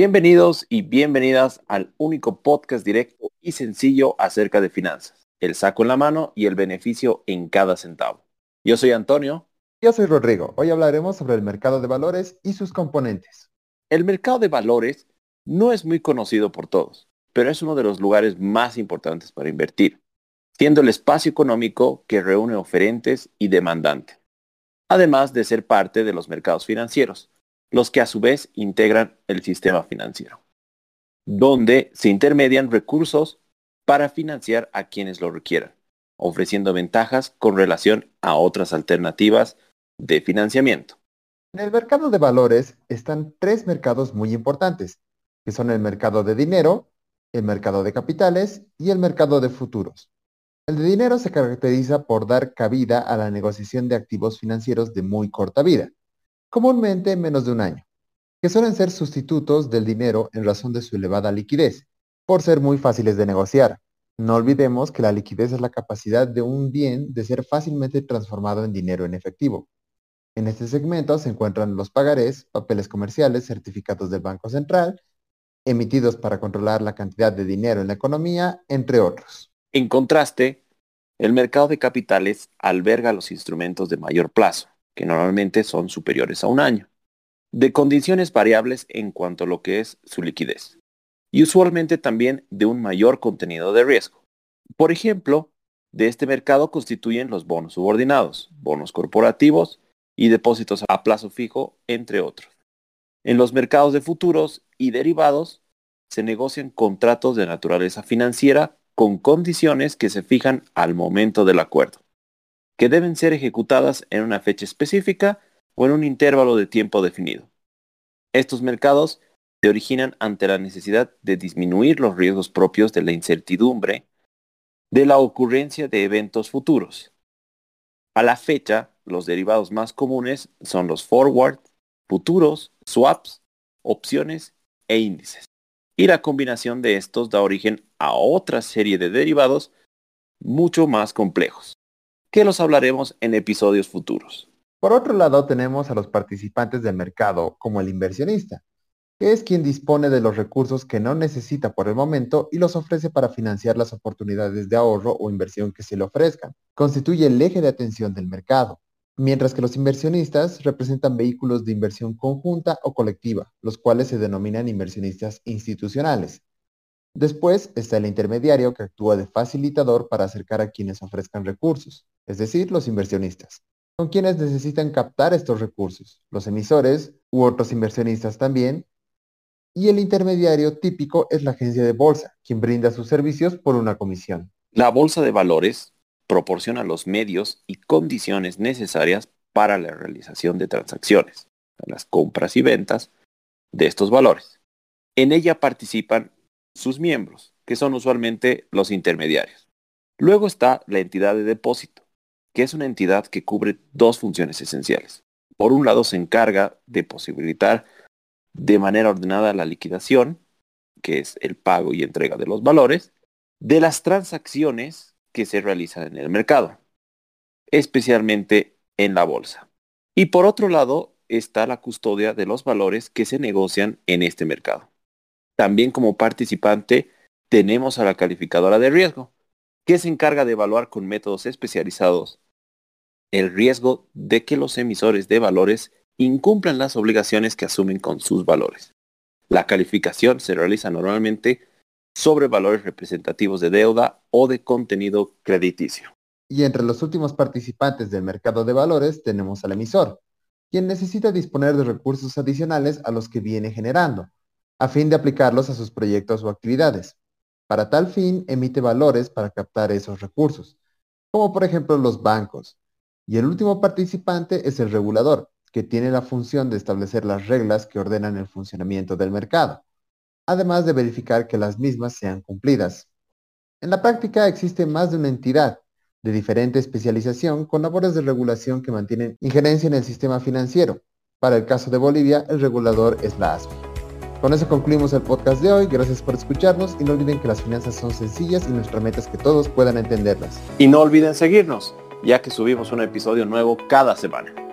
Bienvenidos y bienvenidas al único podcast directo y sencillo acerca de finanzas, el saco en la mano y el beneficio en cada centavo. Yo soy Antonio. Yo soy Rodrigo. Hoy hablaremos sobre el mercado de valores y sus componentes. El mercado de valores no es muy conocido por todos, pero es uno de los lugares más importantes para invertir, siendo el espacio económico que reúne oferentes y demandantes, además de ser parte de los mercados financieros los que a su vez integran el sistema financiero, donde se intermedian recursos para financiar a quienes lo requieran, ofreciendo ventajas con relación a otras alternativas de financiamiento. En el mercado de valores están tres mercados muy importantes, que son el mercado de dinero, el mercado de capitales y el mercado de futuros. El de dinero se caracteriza por dar cabida a la negociación de activos financieros de muy corta vida, comúnmente menos de un año, que suelen ser sustitutos del dinero en razón de su elevada liquidez, por ser muy fáciles de negociar. No olvidemos que la liquidez es la capacidad de un bien de ser fácilmente transformado en dinero en efectivo. En este segmento se encuentran los pagarés, papeles comerciales, certificados del Banco Central, emitidos para controlar la cantidad de dinero en la economía, entre otros. En contraste, el mercado de capitales alberga los instrumentos de mayor plazo, que normalmente son superiores a un año, de condiciones variables en cuanto a lo que es su liquidez, y usualmente también de un mayor contenido de riesgo. Por ejemplo, de este mercado constituyen los bonos subordinados, bonos corporativos y depósitos a plazo fijo, entre otros. En los mercados de futuros y derivados se negocian contratos de naturaleza financiera con condiciones que se fijan al momento del acuerdo que deben ser ejecutadas en una fecha específica o en un intervalo de tiempo definido. Estos mercados se originan ante la necesidad de disminuir los riesgos propios de la incertidumbre de la ocurrencia de eventos futuros. A la fecha, los derivados más comunes son los forward, futuros, swaps, opciones e índices. Y la combinación de estos da origen a otra serie de derivados mucho más complejos que los hablaremos en episodios futuros. Por otro lado, tenemos a los participantes del mercado, como el inversionista, que es quien dispone de los recursos que no necesita por el momento y los ofrece para financiar las oportunidades de ahorro o inversión que se le ofrezcan. Constituye el eje de atención del mercado, mientras que los inversionistas representan vehículos de inversión conjunta o colectiva, los cuales se denominan inversionistas institucionales. Después está el intermediario que actúa de facilitador para acercar a quienes ofrezcan recursos, es decir, los inversionistas. Son quienes necesitan captar estos recursos, los emisores u otros inversionistas también. Y el intermediario típico es la agencia de bolsa, quien brinda sus servicios por una comisión. La bolsa de valores proporciona los medios y condiciones necesarias para la realización de transacciones, las compras y ventas de estos valores. En ella participan sus miembros, que son usualmente los intermediarios. Luego está la entidad de depósito, que es una entidad que cubre dos funciones esenciales. Por un lado se encarga de posibilitar de manera ordenada la liquidación, que es el pago y entrega de los valores, de las transacciones que se realizan en el mercado, especialmente en la bolsa. Y por otro lado está la custodia de los valores que se negocian en este mercado. También como participante tenemos a la calificadora de riesgo, que se encarga de evaluar con métodos especializados el riesgo de que los emisores de valores incumplan las obligaciones que asumen con sus valores. La calificación se realiza normalmente sobre valores representativos de deuda o de contenido crediticio. Y entre los últimos participantes del mercado de valores tenemos al emisor, quien necesita disponer de recursos adicionales a los que viene generando, a fin de aplicarlos a sus proyectos o actividades. Para tal fin, emite valores para captar esos recursos, como por ejemplo los bancos. Y el último participante es el regulador, que tiene la función de establecer las reglas que ordenan el funcionamiento del mercado, además de verificar que las mismas sean cumplidas. En la práctica existe más de una entidad de diferente especialización con labores de regulación que mantienen injerencia en el sistema financiero. Para el caso de Bolivia, el regulador es la ASFI. Con eso concluimos el podcast de hoy. Gracias por escucharnos y no olviden que las finanzas son sencillas y nuestra meta es que todos puedan entenderlas. Y no olviden seguirnos, ya que subimos un episodio nuevo cada semana.